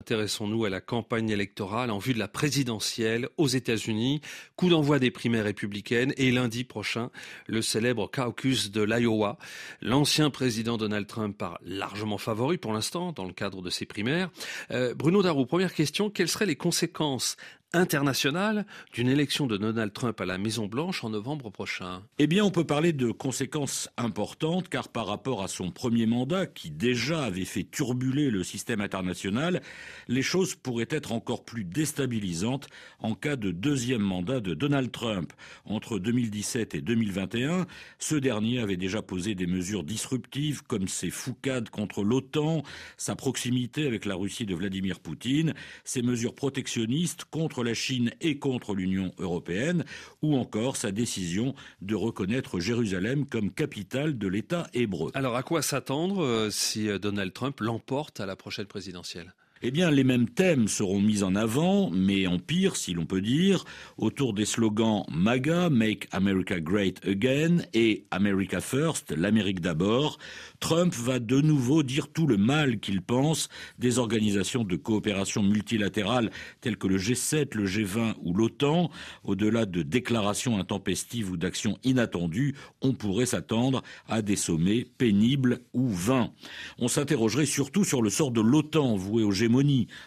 Intéressons-nous à la campagne électorale en vue de la présidentielle aux États-Unis. Coup d'envoi des primaires républicaines et lundi prochain, le célèbre caucus de l'Iowa. L'ancien président Donald Trump part largement favori pour l'instant dans le cadre de ces primaires. Euh, Bruno Darou, première question, quelles seraient les conséquences internationale d'une élection de Donald Trump à la Maison-Blanche en novembre prochain Eh bien, on peut parler de conséquences importantes, car par rapport à son premier mandat, qui déjà avait fait turbuler le système international, les choses pourraient être encore plus déstabilisantes en cas de deuxième mandat de Donald Trump. Entre 2017 et 2021, ce dernier avait déjà posé des mesures disruptives comme ses foucades contre l'OTAN, sa proximité avec la Russie de Vladimir Poutine, ses mesures protectionnistes contre la Chine et contre l'Union européenne, ou encore sa décision de reconnaître Jérusalem comme capitale de l'État hébreu. Alors à quoi s'attendre euh, si euh, Donald Trump l'emporte à la prochaine présidentielle? Eh bien, les mêmes thèmes seront mis en avant, mais en pire, si l'on peut dire, autour des slogans MAGA, Make America Great Again, et America First, l'Amérique d'abord. Trump va de nouveau dire tout le mal qu'il pense des organisations de coopération multilatérale telles que le G7, le G20 ou l'OTAN. Au-delà de déclarations intempestives ou d'actions inattendues, on pourrait s'attendre à des sommets pénibles ou vains. On s'interrogerait surtout sur le sort de l'OTAN voué au G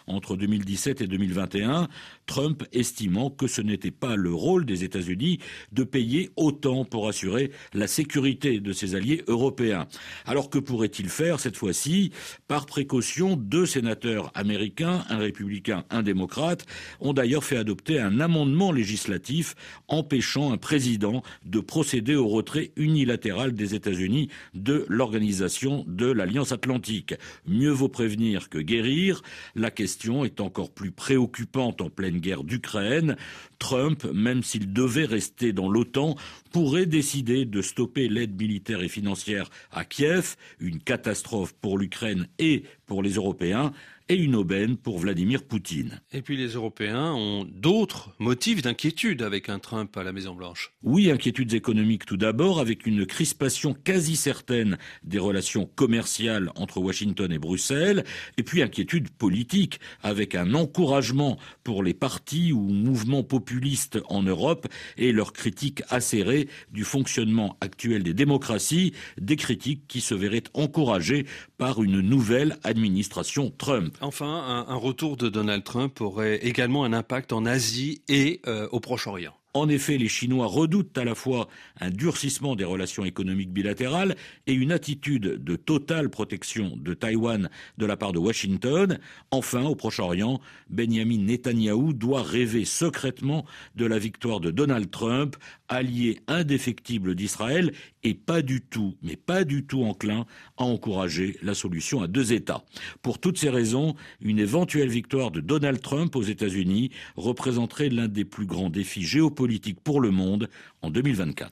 entre 2017 et 2021, Trump estimant que ce n'était pas le rôle des États-Unis de payer autant pour assurer la sécurité de ses alliés européens. Alors que pourrait-il faire cette fois-ci? Par précaution, deux sénateurs américains, un républicain, un démocrate, ont d'ailleurs fait adopter un amendement législatif empêchant un président de procéder au retrait unilatéral des États-Unis de l'organisation de l'Alliance atlantique. Mieux vaut prévenir que guérir. La question est encore plus préoccupante en pleine guerre d'Ukraine. Trump, même s'il devait rester dans l'OTAN, pourrait décider de stopper l'aide militaire et financière à Kiev, une catastrophe pour l'Ukraine et pour les Européens, et une aubaine pour Vladimir Poutine. Et puis les Européens ont d'autres motifs d'inquiétude avec un Trump à la Maison-Blanche. Oui, inquiétudes économiques tout d'abord, avec une crispation quasi certaine des relations commerciales entre Washington et Bruxelles, et puis inquiétudes politiques, avec un encouragement pour les partis ou mouvements populistes en Europe et leur critique acérée du fonctionnement actuel des démocraties, des critiques qui se verraient encouragées par une nouvelle administration Trump. Enfin, un, retour de Donald Trump aurait également un impact en Asie et euh, au Proche-Orient. En effet, les Chinois redoutent à la fois un durcissement des relations économiques bilatérales et une attitude de totale protection de Taïwan de la part de Washington. Enfin, au Proche-Orient, Benjamin Netanyahou doit rêver secrètement de la victoire de Donald Trump, allié indéfectible d'Israël et pas du tout, mais pas du tout enclin à encourager la solution à deux États. Pour toutes ces raisons, une éventuelle victoire de Donald Trump aux États-Unis représenterait l'un des plus grands défis géopolitiques politique pour le monde en 2024.